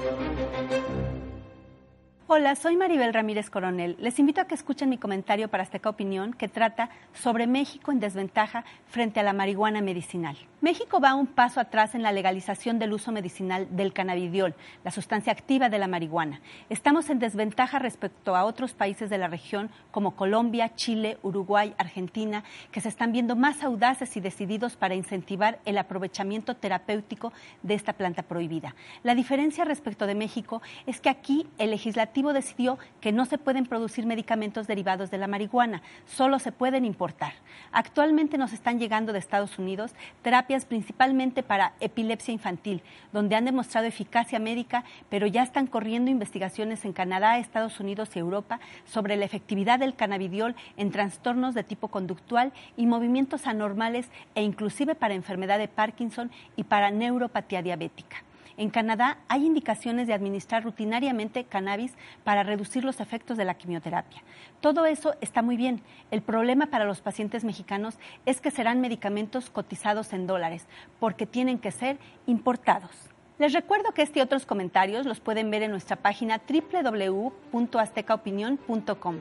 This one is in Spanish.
Thank you. Hola, soy Maribel Ramírez Coronel. Les invito a que escuchen mi comentario para Azteca Opinión que trata sobre México en desventaja frente a la marihuana medicinal. México va un paso atrás en la legalización del uso medicinal del cannabidiol, la sustancia activa de la marihuana. Estamos en desventaja respecto a otros países de la región como Colombia, Chile, Uruguay, Argentina, que se están viendo más audaces y decididos para incentivar el aprovechamiento terapéutico de esta planta prohibida. La diferencia respecto de México es que aquí el legislativo decidió que no se pueden producir medicamentos derivados de la marihuana, solo se pueden importar. Actualmente nos están llegando de Estados Unidos terapias principalmente para epilepsia infantil, donde han demostrado eficacia médica, pero ya están corriendo investigaciones en Canadá, Estados Unidos y Europa sobre la efectividad del cannabidiol en trastornos de tipo conductual y movimientos anormales e inclusive para enfermedad de Parkinson y para neuropatía diabética. En Canadá hay indicaciones de administrar rutinariamente cannabis para reducir los efectos de la quimioterapia. Todo eso está muy bien. El problema para los pacientes mexicanos es que serán medicamentos cotizados en dólares, porque tienen que ser importados. Les recuerdo que este y otros comentarios los pueden ver en nuestra página www.aztecaopinión.com.